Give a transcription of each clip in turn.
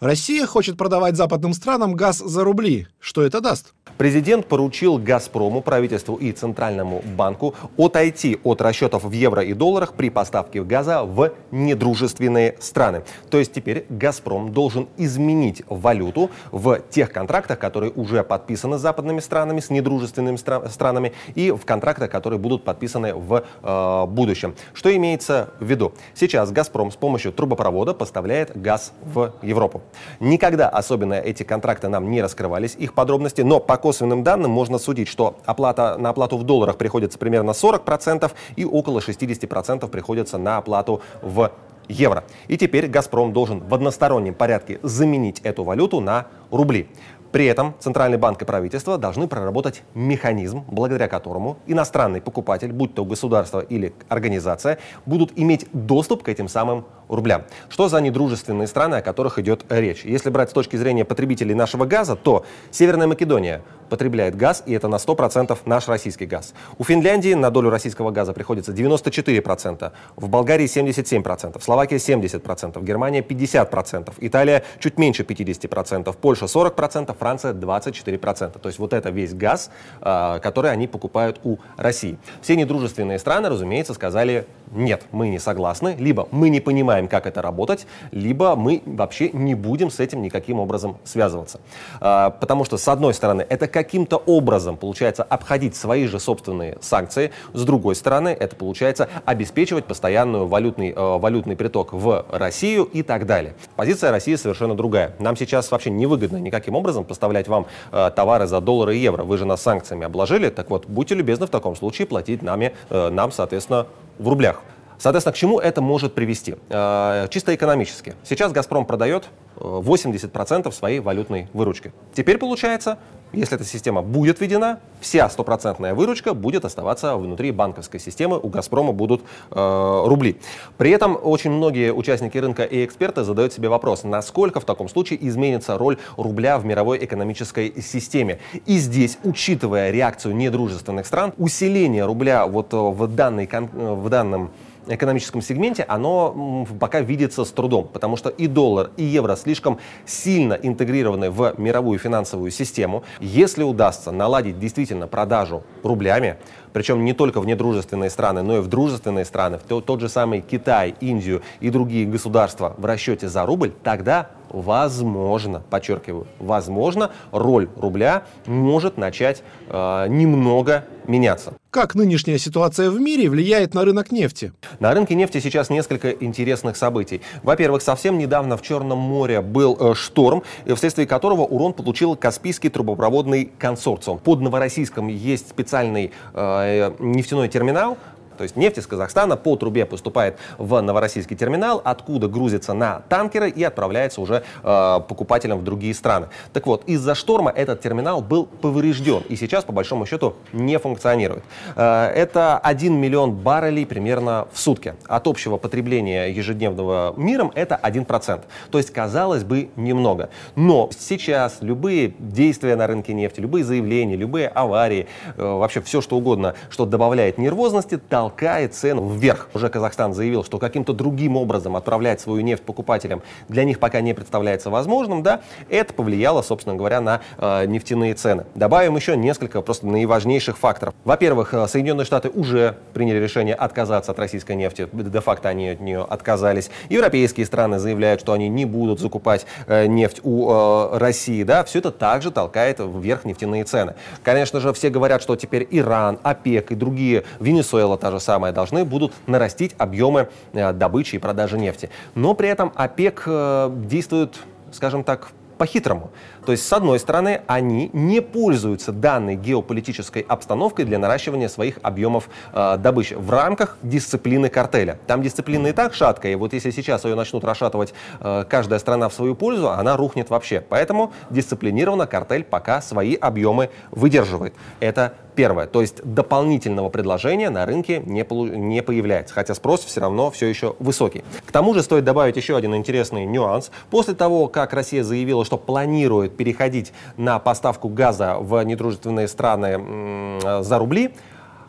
Россия хочет продавать западным странам газ за рубли. Что это даст? Президент поручил «Газпрому», правительству и Центральному банку отойти от расчетов в евро и долларах при поставке газа в недружественные страны. То есть теперь «Газпром» должен изменить валюту в тех контрактах, которые уже подписаны с западными странами, с недружественными стра- странами, и в контрактах, которые будут подписаны в э, будущем. Что имеется в виду? Сейчас «Газпром» с помощью трубопровода поставляет газ в Европу. Никогда особенно эти контракты нам не раскрывались, их подробности, но по косвенным данным можно судить, что оплата на оплату в долларах приходится примерно 40% и около 60% приходится на оплату в евро. И теперь «Газпром» должен в одностороннем порядке заменить эту валюту на рубли. При этом Центральный банк и правительство должны проработать механизм, благодаря которому иностранный покупатель, будь то государство или организация, будут иметь доступ к этим самым рублям. Что за недружественные страны, о которых идет речь? Если брать с точки зрения потребителей нашего газа, то Северная Македония потребляет газ, и это на 100% наш российский газ. У Финляндии на долю российского газа приходится 94%, в Болгарии 77%, в Словакии 70%, Германия 50%, Италия чуть меньше 50%, Польша 40%, Франция 24%. То есть вот это весь газ, а, который они покупают у России. Все недружественные страны, разумеется, сказали нет, мы не согласны, либо мы не понимаем, как это работать, либо мы вообще не будем с этим никаким образом связываться. А, потому что, с одной стороны, это каким-то образом получается обходить свои же собственные санкции, с другой стороны, это получается обеспечивать постоянную валютный, э, валютный приток в Россию и так далее. Позиция России совершенно другая. Нам сейчас вообще невыгодно никаким образом поставлять вам э, товары за доллары и евро. Вы же нас санкциями обложили, так вот, будьте любезны в таком случае платить нами, э, нам, соответственно, в рублях. Соответственно, к чему это может привести? Э, чисто экономически. Сейчас «Газпром» продает 80% своей валютной выручки. Теперь получается, если эта система будет введена, вся стопроцентная выручка будет оставаться внутри банковской системы, у «Газпрома» будут э, рубли. При этом очень многие участники рынка и эксперты задают себе вопрос, насколько в таком случае изменится роль рубля в мировой экономической системе. И здесь, учитывая реакцию недружественных стран, усиление рубля вот в, данной, в данном экономическом сегменте, оно пока видится с трудом, потому что и доллар, и евро слишком сильно интегрированы в мировую финансовую систему. Если удастся наладить действительно продажу рублями, причем не только в недружественные страны, но и в дружественные страны, в тот же самый Китай, Индию и другие государства в расчете за рубль, тогда возможно, подчеркиваю, возможно, роль рубля может начать э, немного меняться. Как нынешняя ситуация в мире влияет на рынок нефти? На рынке нефти сейчас несколько интересных событий. Во-первых, совсем недавно в Черном море был э, шторм, э, вследствие которого урон получил Каспийский трубопроводный консорциум. Под Новороссийском есть специальный э, нефтяной терминал, то есть нефть из Казахстана по трубе поступает в Новороссийский терминал, откуда грузится на танкеры и отправляется уже э, покупателям в другие страны. Так вот, из-за шторма этот терминал был поврежден и сейчас, по большому счету, не функционирует. Э, это 1 миллион баррелей примерно в сутки. От общего потребления ежедневного миром это 1%. То есть, казалось бы, немного. Но сейчас любые действия на рынке нефти, любые заявления, любые аварии, э, вообще все что угодно, что добавляет нервозности, толкает цену вверх. Уже Казахстан заявил, что каким-то другим образом отправлять свою нефть покупателям для них пока не представляется возможным, да, это повлияло, собственно говоря, на э, нефтяные цены. Добавим еще несколько просто наиважнейших факторов. Во-первых, э, Соединенные Штаты уже приняли решение отказаться от российской нефти, де-факто они от нее отказались. Европейские страны заявляют, что они не будут закупать э, нефть у э, России, да, все это также толкает вверх нефтяные цены. Конечно же, все говорят, что теперь Иран, ОПЕК и другие, Венесуэла та же самое, должны будут нарастить объемы э, добычи и продажи нефти. Но при этом ОПЕК э, действует, скажем так, по-хитрому. То есть, с одной стороны, они не пользуются данной геополитической обстановкой для наращивания своих объемов э, добычи в рамках дисциплины картеля. Там дисциплина и так шаткая, и вот если сейчас ее начнут расшатывать э, каждая страна в свою пользу, она рухнет вообще. Поэтому дисциплинированно картель пока свои объемы выдерживает. Это первое. То есть дополнительного предложения на рынке не, не появляется, хотя спрос все равно все еще высокий. К тому же стоит добавить еще один интересный нюанс. После того, как Россия заявила, что планирует переходить на поставку газа в недружественные страны за рубли,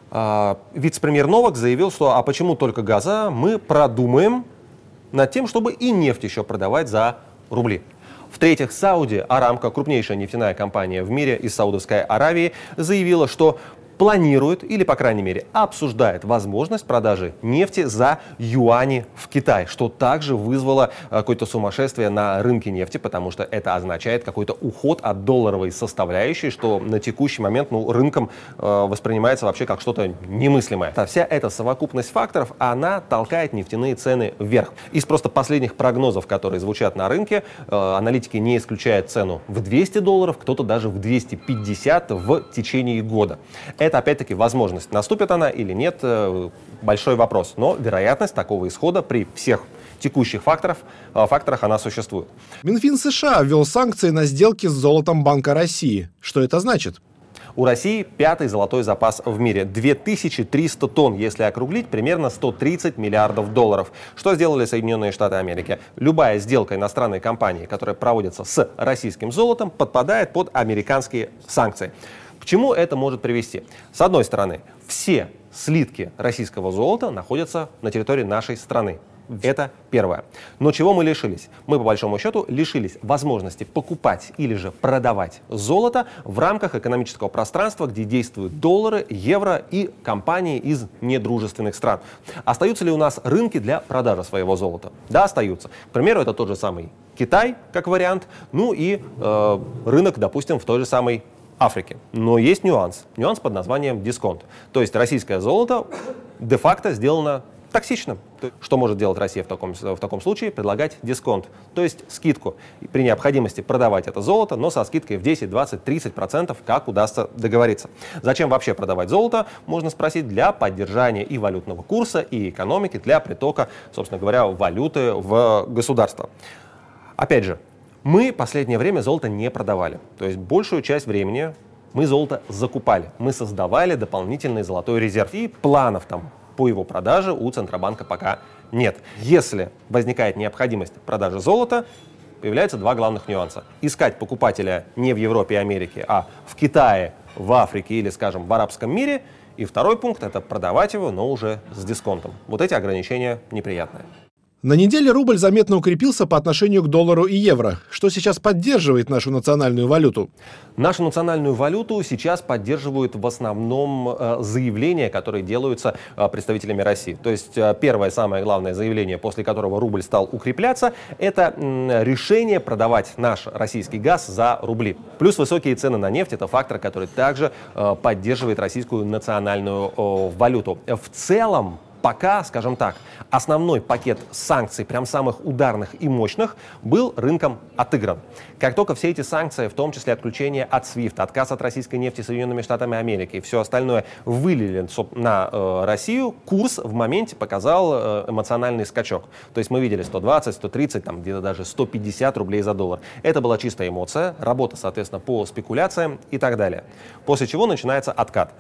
а, вице-премьер Новак заявил, что а почему только газа, мы продумаем над тем, чтобы и нефть еще продавать за рубли. В-третьих, Сауди Арамко, крупнейшая нефтяная компания в мире из Саудовской Аравии, заявила, что планирует или, по крайней мере, обсуждает возможность продажи нефти за юани в Китай, что также вызвало э, какое-то сумасшествие на рынке нефти, потому что это означает какой-то уход от долларовой составляющей, что на текущий момент ну, рынком э, воспринимается вообще как что-то немыслимое. Вся эта совокупность факторов, она толкает нефтяные цены вверх. Из просто последних прогнозов, которые звучат на рынке, э, аналитики не исключают цену в 200 долларов, кто-то даже в 250 в течение года. Это, опять-таки, возможность. Наступит она или нет, э, большой вопрос. Но вероятность такого исхода при всех текущих факторов, э, факторах она существует. Минфин США ввел санкции на сделки с золотом Банка России. Что это значит? У России пятый золотой запас в мире. 2300 тонн, если округлить, примерно 130 миллиардов долларов. Что сделали Соединенные Штаты Америки? Любая сделка иностранной компании, которая проводится с российским золотом, подпадает под американские санкции чему это может привести? С одной стороны, все слитки российского золота находятся на территории нашей страны. Это первое. Но чего мы лишились? Мы, по большому счету, лишились возможности покупать или же продавать золото в рамках экономического пространства, где действуют доллары, евро и компании из недружественных стран. Остаются ли у нас рынки для продажи своего золота? Да, остаются. К примеру, это тот же самый Китай, как вариант, ну и э, рынок, допустим, в той же самой Африки. Но есть нюанс. Нюанс под названием дисконт. То есть российское золото де-факто сделано токсичным. Что может делать Россия в таком, в таком случае? Предлагать дисконт, то есть скидку. При необходимости продавать это золото, но со скидкой в 10, 20, 30 процентов, как удастся договориться. Зачем вообще продавать золото, можно спросить, для поддержания и валютного курса, и экономики, для притока, собственно говоря, валюты в государство. Опять же, мы последнее время золото не продавали. То есть большую часть времени мы золото закупали. Мы создавали дополнительный золотой резерв. И планов там по его продаже у Центробанка пока нет. Если возникает необходимость продажи золота, появляются два главных нюанса. Искать покупателя не в Европе и Америке, а в Китае, в Африке или, скажем, в арабском мире. И второй пункт – это продавать его, но уже с дисконтом. Вот эти ограничения неприятные. На неделе рубль заметно укрепился по отношению к доллару и евро, что сейчас поддерживает нашу национальную валюту. Нашу национальную валюту сейчас поддерживают в основном э, заявления, которые делаются э, представителями России. То есть э, первое, самое главное заявление, после которого рубль стал укрепляться, это решение продавать наш российский газ за рубли. Плюс высокие цены на нефть – это фактор, который также поддерживает российскую национальную валюту. В целом, пока, скажем так, основной пакет санкций, прям самых ударных и мощных, был рынком отыгран. Как только все эти санкции, в том числе отключение от SWIFT, отказ от российской нефти Соединенными Штатами Америки и все остальное вылили на э, Россию, курс в моменте показал э, эмоциональный скачок. То есть мы видели 120, 130, там где-то даже 150 рублей за доллар. Это была чистая эмоция, работа, соответственно, по спекуляциям и так далее. После чего начинается откат.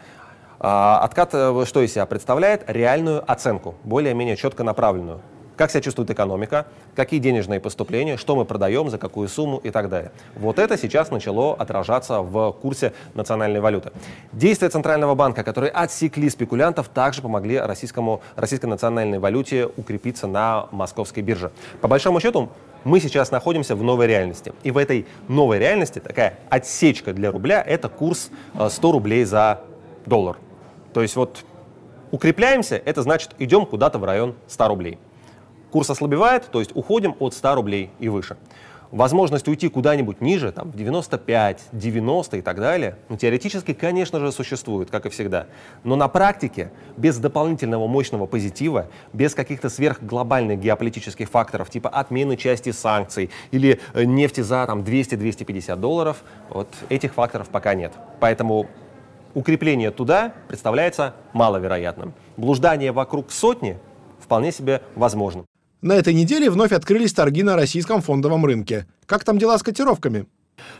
А, откат э, что из себя представляет? Реальную оценку, более-менее четко направленную. Как себя чувствует экономика, какие денежные поступления, что мы продаем, за какую сумму и так далее. Вот это сейчас начало отражаться в курсе национальной валюты. Действия Центрального банка, которые отсекли спекулянтов, также помогли российскому, российской национальной валюте укрепиться на московской бирже. По большому счету, мы сейчас находимся в новой реальности. И в этой новой реальности такая отсечка для рубля – это курс 100 э, рублей за доллар. То есть вот укрепляемся, это значит идем куда-то в район 100 рублей. Курс ослабевает, то есть уходим от 100 рублей и выше. Возможность уйти куда-нибудь ниже, там, в 95, 90 и так далее, ну, теоретически, конечно же, существует, как и всегда. Но на практике, без дополнительного мощного позитива, без каких-то сверхглобальных геополитических факторов, типа отмены части санкций или э, нефти за там, 200-250 долларов, вот этих факторов пока нет. Поэтому укрепление туда представляется маловероятным. Блуждание вокруг сотни вполне себе возможно. На этой неделе вновь открылись торги на российском фондовом рынке. Как там дела с котировками?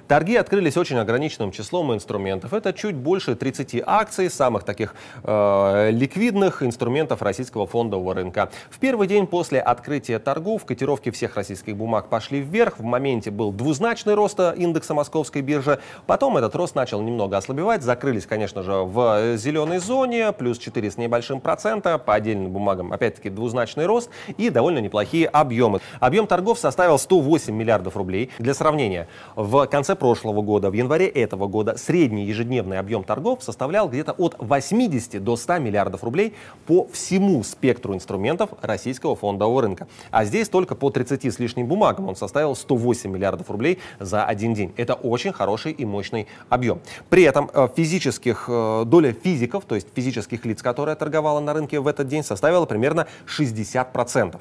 Торги открылись очень ограниченным числом инструментов. Это чуть больше 30 акций, самых таких э, ликвидных инструментов российского фондового рынка. В первый день после открытия торгов котировки всех российских бумаг пошли вверх. В моменте был двузначный рост индекса московской биржи. Потом этот рост начал немного ослабевать. Закрылись, конечно же, в зеленой зоне, плюс 4 с небольшим процента. По отдельным бумагам, опять-таки, двузначный рост и довольно неплохие объемы. Объем торгов составил 108 миллиардов рублей. Для сравнения, в конце прошлого года, в январе этого года средний ежедневный объем торгов составлял где-то от 80 до 100 миллиардов рублей по всему спектру инструментов российского фондового рынка. А здесь только по 30 с лишним бумагам он составил 108 миллиардов рублей за один день. Это очень хороший и мощный объем. При этом э, физических, э, доля физиков, то есть физических лиц, которые торговала на рынке в этот день, составила примерно 60%.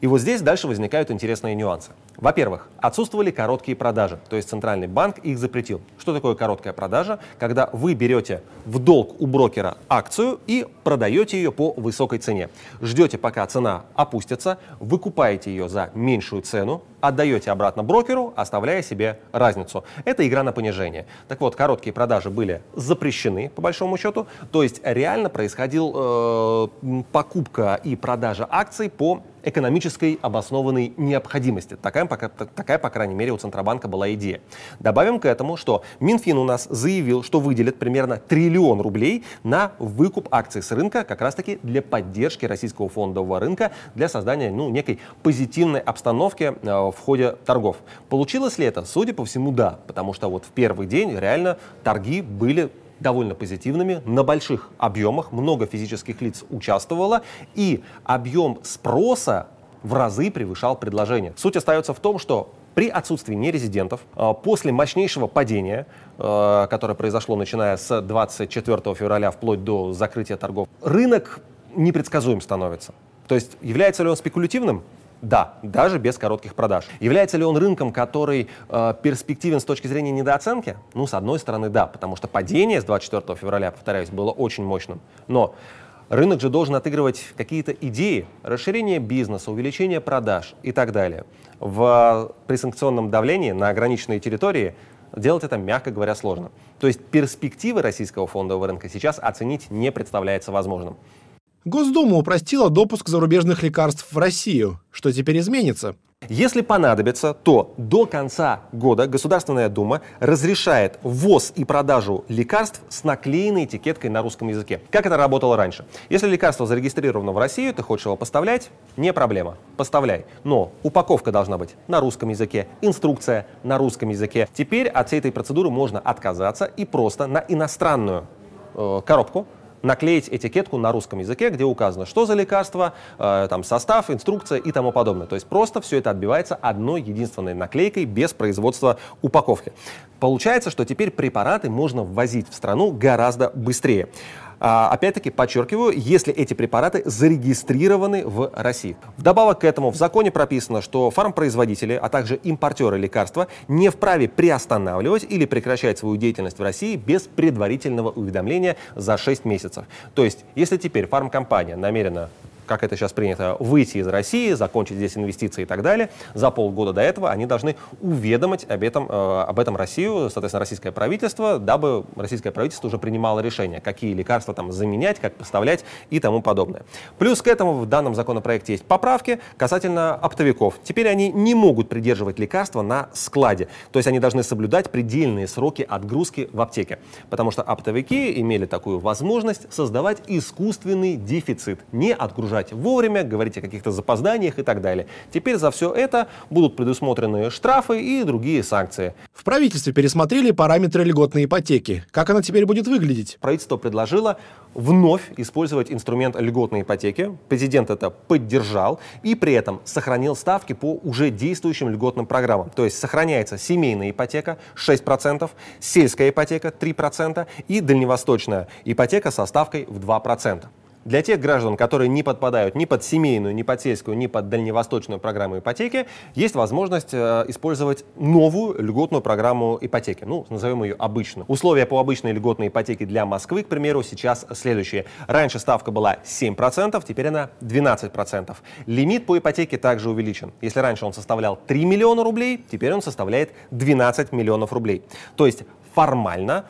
И вот здесь дальше возникают интересные нюансы. Во-первых, отсутствовали короткие продажи, то есть центральный банк их запретил. Что такое короткая продажа? Когда вы берете в долг у брокера акцию и продаете ее по высокой цене. Ждете, пока цена опустится, выкупаете ее за меньшую цену, отдаете обратно брокеру, оставляя себе разницу. Это игра на понижение. Так вот, короткие продажи были запрещены, по большому счету. То есть реально происходил э, покупка и продажа акций по экономической обоснованной необходимости. Такая, пока, такая, по крайней мере, у Центробанка была идея. Добавим к этому, что Минфин у нас заявил, что выделит примерно триллион рублей на выкуп акций с рынка как раз-таки для поддержки российского фондового рынка, для создания ну, некой позитивной обстановки э, в ходе торгов. Получилось ли это? Судя по всему, да, потому что вот в первый день реально торги были довольно позитивными, на больших объемах, много физических лиц участвовало, и объем спроса в разы превышал предложение. Суть остается в том, что при отсутствии нерезидентов, э, после мощнейшего падения, э, которое произошло начиная с 24 февраля вплоть до закрытия торгов, рынок непредсказуем становится. То есть является ли он спекулятивным? Да, даже без коротких продаж. Является ли он рынком, который э, перспективен с точки зрения недооценки? Ну, с одной стороны, да, потому что падение с 24 февраля, повторяюсь, было очень мощным. Но рынок же должен отыгрывать какие-то идеи, расширение бизнеса, увеличение продаж и так далее. В пресанкционном давлении на ограниченной территории делать это, мягко говоря, сложно. То есть перспективы российского фондового рынка сейчас оценить не представляется возможным. Госдума упростила допуск зарубежных лекарств в Россию. Что теперь изменится? Если понадобится, то до конца года Государственная Дума разрешает ввоз и продажу лекарств с наклеенной этикеткой на русском языке. Как это работало раньше? Если лекарство зарегистрировано в Россию, ты хочешь его поставлять, не проблема, поставляй. Но упаковка должна быть на русском языке, инструкция на русском языке. Теперь от всей этой процедуры можно отказаться и просто на иностранную э, коробку наклеить этикетку на русском языке, где указано, что за лекарство, э, там состав, инструкция и тому подобное. То есть просто все это отбивается одной единственной наклейкой без производства упаковки. Получается, что теперь препараты можно ввозить в страну гораздо быстрее. А, опять-таки, подчеркиваю, если эти препараты зарегистрированы в России. Вдобавок к этому в законе прописано, что фармпроизводители, а также импортеры лекарства не вправе приостанавливать или прекращать свою деятельность в России без предварительного уведомления за 6 месяцев. То есть, если теперь фармкомпания намерена как это сейчас принято, выйти из России, закончить здесь инвестиции и так далее, за полгода до этого они должны уведомить об этом, э, об этом Россию, соответственно, российское правительство, дабы российское правительство уже принимало решение, какие лекарства там заменять, как поставлять и тому подобное. Плюс к этому в данном законопроекте есть поправки касательно оптовиков. Теперь они не могут придерживать лекарства на складе, то есть они должны соблюдать предельные сроки отгрузки в аптеке, потому что оптовики имели такую возможность создавать искусственный дефицит, не отгружать выгружать вовремя, говорить о каких-то запозданиях и так далее. Теперь за все это будут предусмотрены штрафы и другие санкции. В правительстве пересмотрели параметры льготной ипотеки. Как она теперь будет выглядеть? Правительство предложило вновь использовать инструмент льготной ипотеки. Президент это поддержал и при этом сохранил ставки по уже действующим льготным программам. То есть сохраняется семейная ипотека 6%, сельская ипотека 3% и дальневосточная ипотека со ставкой в 2%. Для тех граждан, которые не подпадают ни под семейную, ни под сельскую, ни под дальневосточную программу ипотеки, есть возможность э, использовать новую льготную программу ипотеки. Ну, назовем ее обычную. Условия по обычной льготной ипотеке для Москвы, к примеру, сейчас следующие. Раньше ставка была 7%, теперь она 12%. Лимит по ипотеке также увеличен. Если раньше он составлял 3 миллиона рублей, теперь он составляет 12 миллионов рублей. То есть формально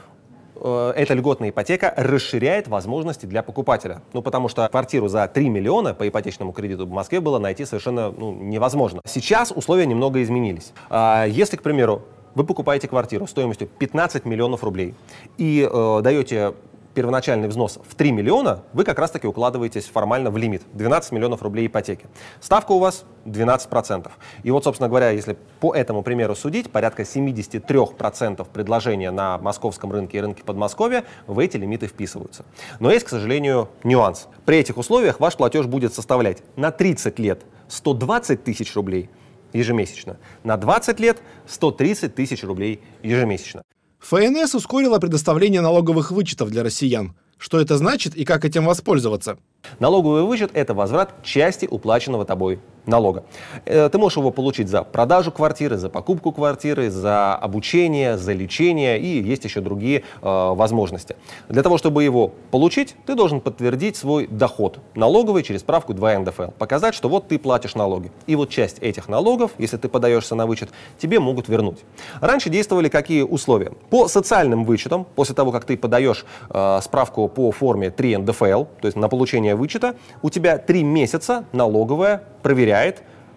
эта льготная ипотека расширяет возможности для покупателя. Ну, потому что квартиру за 3 миллиона по ипотечному кредиту в Москве было найти совершенно ну, невозможно. Сейчас условия немного изменились. А если, к примеру, вы покупаете квартиру стоимостью 15 миллионов рублей и э, даете первоначальный взнос в 3 миллиона, вы как раз-таки укладываетесь формально в лимит 12 миллионов рублей ипотеки. Ставка у вас 12%. И вот, собственно говоря, если по этому примеру судить, порядка 73% предложения на московском рынке и рынке Подмосковья в эти лимиты вписываются. Но есть, к сожалению, нюанс. При этих условиях ваш платеж будет составлять на 30 лет 120 тысяч рублей ежемесячно, на 20 лет 130 тысяч рублей ежемесячно. ФНС ускорила предоставление налоговых вычетов для россиян. Что это значит и как этим воспользоваться? Налоговый вычет – это возврат части уплаченного тобой налога. Э, ты можешь его получить за продажу квартиры, за покупку квартиры, за обучение, за лечение и есть еще другие э, возможности. Для того, чтобы его получить, ты должен подтвердить свой доход налоговый через справку 2 НДФЛ. Показать, что вот ты платишь налоги. И вот часть этих налогов, если ты подаешься на вычет, тебе могут вернуть. Раньше действовали какие условия? По социальным вычетам, после того, как ты подаешь э, справку по форме 3 НДФЛ, то есть на получение вычета, у тебя 3 месяца налоговая проверяет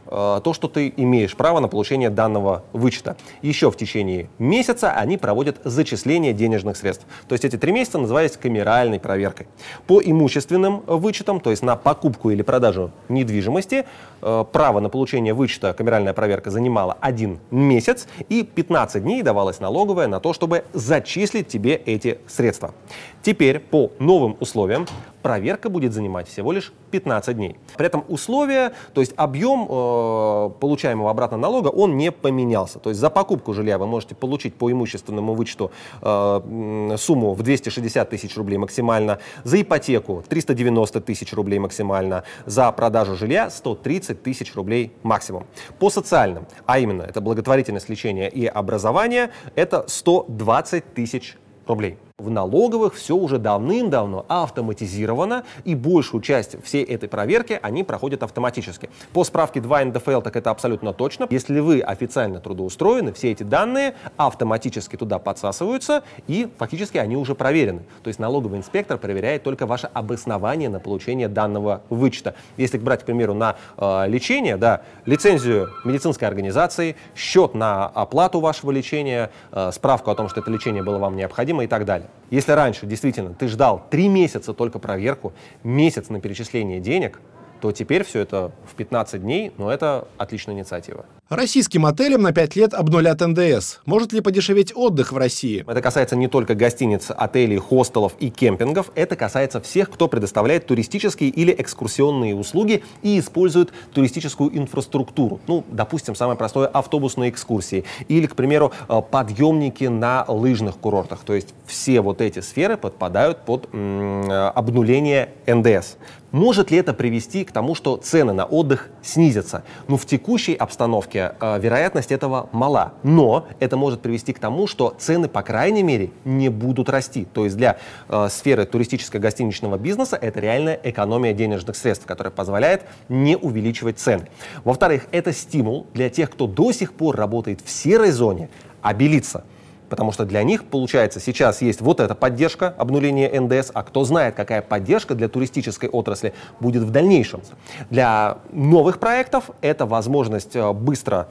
э, то, что ты имеешь право на получение данного вычета. Еще в течение месяца они проводят зачисление денежных средств. То есть эти три месяца назывались камеральной проверкой. По имущественным вычетам, то есть на покупку или продажу недвижимости, право на получение вычета камеральная проверка занимала один месяц и 15 дней давалась налоговая на то, чтобы зачислить тебе эти средства. Теперь по новым условиям проверка будет занимать всего лишь 15 дней. При этом условия, то есть объем э, получаемого обратного налога, он не поменялся. То есть за покупку жилья вы можете получить по имущественному вычету э, сумму в 260 тысяч рублей максимально, за ипотеку 390 тысяч рублей максимально, за продажу жилья 130 тысяч рублей максимум. По социальным, а именно это благотворительность, лечение и образование, это 120 тысяч рублей. В налоговых все уже давным-давно автоматизировано, и большую часть всей этой проверки они проходят автоматически. По справке 2 НДФЛ так это абсолютно точно. Если вы официально трудоустроены, все эти данные автоматически туда подсасываются, и фактически они уже проверены. То есть налоговый инспектор проверяет только ваше обоснование на получение данного вычета. Если брать, к примеру, на э, лечение, да, лицензию медицинской организации, счет на оплату вашего лечения, э, справку о том, что это лечение было вам необходимо и так далее. Если раньше действительно ты ждал три месяца только проверку, месяц на перечисление денег, то теперь все это в 15 дней, но это отличная инициатива. Российским отелям на 5 лет обнулят НДС. Может ли подешеветь отдых в России? Это касается не только гостиниц, отелей, хостелов и кемпингов. Это касается всех, кто предоставляет туристические или экскурсионные услуги и использует туристическую инфраструктуру. Ну, допустим, самое простое – автобусные экскурсии. Или, к примеру, э, подъемники на лыжных курортах. То есть все вот эти сферы подпадают под э, обнуление НДС. Может ли это привести к тому, что цены на отдых снизятся? Ну, в текущей обстановке рынке э, вероятность этого мала. Но это может привести к тому, что цены, по крайней мере, не будут расти. То есть для э, сферы туристическо-гостиничного бизнеса это реальная экономия денежных средств, которая позволяет не увеличивать цены. Во-вторых, это стимул для тех, кто до сих пор работает в серой зоне, обелиться. Потому что для них, получается, сейчас есть вот эта поддержка обнуления НДС, а кто знает, какая поддержка для туристической отрасли будет в дальнейшем. Для новых проектов это возможность э, быстро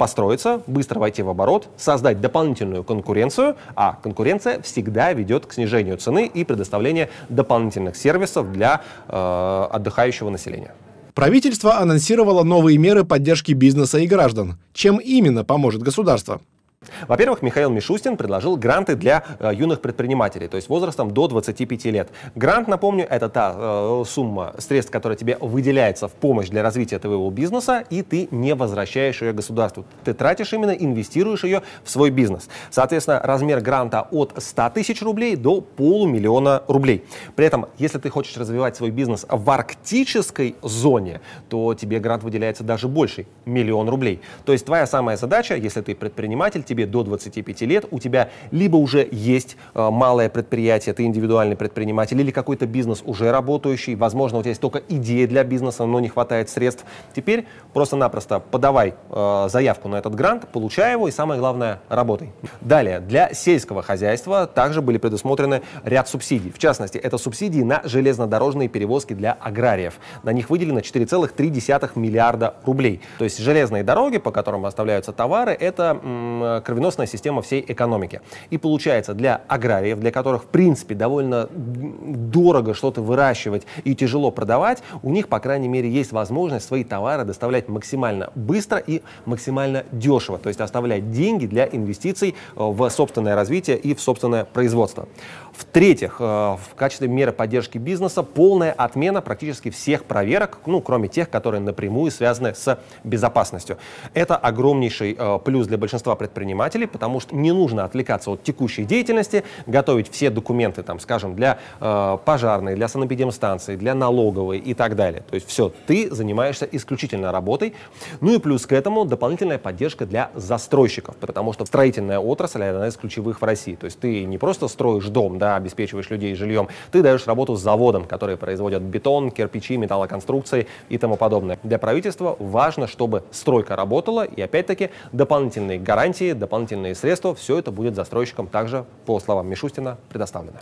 построиться, быстро войти в оборот, создать дополнительную конкуренцию, а конкуренция всегда ведет к снижению цены и предоставлению дополнительных сервисов для э, отдыхающего населения. Правительство анонсировало новые меры поддержки бизнеса и граждан. Чем именно поможет государство? Во-первых, Михаил Мишустин предложил гранты для э, юных предпринимателей, то есть возрастом до 25 лет. Грант, напомню, это та э, сумма средств, которая тебе выделяется в помощь для развития твоего бизнеса, и ты не возвращаешь ее государству. Ты тратишь именно, инвестируешь ее в свой бизнес. Соответственно, размер гранта от 100 тысяч рублей до полумиллиона рублей. При этом, если ты хочешь развивать свой бизнес в арктической зоне, то тебе грант выделяется даже больше, миллион рублей. То есть твоя самая задача, если ты предприниматель, тебе до 25 лет, у тебя либо уже есть э, малое предприятие, ты индивидуальный предприниматель, или какой-то бизнес уже работающий, возможно, у тебя есть только идея для бизнеса, но не хватает средств. Теперь просто-напросто подавай э, заявку на этот грант, получай его и, самое главное, работай. Далее, для сельского хозяйства также были предусмотрены ряд субсидий. В частности, это субсидии на железнодорожные перевозки для аграриев. На них выделено 4,3 миллиарда рублей. То есть железные дороги, по которым оставляются товары, это кровеносная система всей экономики. И получается, для аграриев, для которых, в принципе, довольно дорого что-то выращивать и тяжело продавать, у них, по крайней мере, есть возможность свои товары доставлять максимально быстро и максимально дешево, то есть оставлять деньги для инвестиций э, в собственное развитие и в собственное производство. В-третьих, э, в качестве меры поддержки бизнеса полная отмена практически всех проверок, ну, кроме тех, которые напрямую связаны с безопасностью. Это огромнейший э, плюс для большинства предпринимателей, потому что не нужно отвлекаться от текущей деятельности, готовить все документы, там, скажем, для э, пожарной, для санэпидемстанции, для налоговой и так далее. То есть все, ты занимаешься исключительно работой. Ну и плюс к этому дополнительная поддержка для застройщиков, потому что строительная отрасль одна из ключевых в России. То есть ты не просто строишь дом, да, обеспечиваешь людей жильем, ты даешь работу с заводом, которые производят бетон, кирпичи, металлоконструкции и тому подобное. Для правительства важно, чтобы стройка работала, и опять-таки дополнительные гарантии, дополнительные средства, все это будет застройщикам также, по словам Мишустина, предоставлено.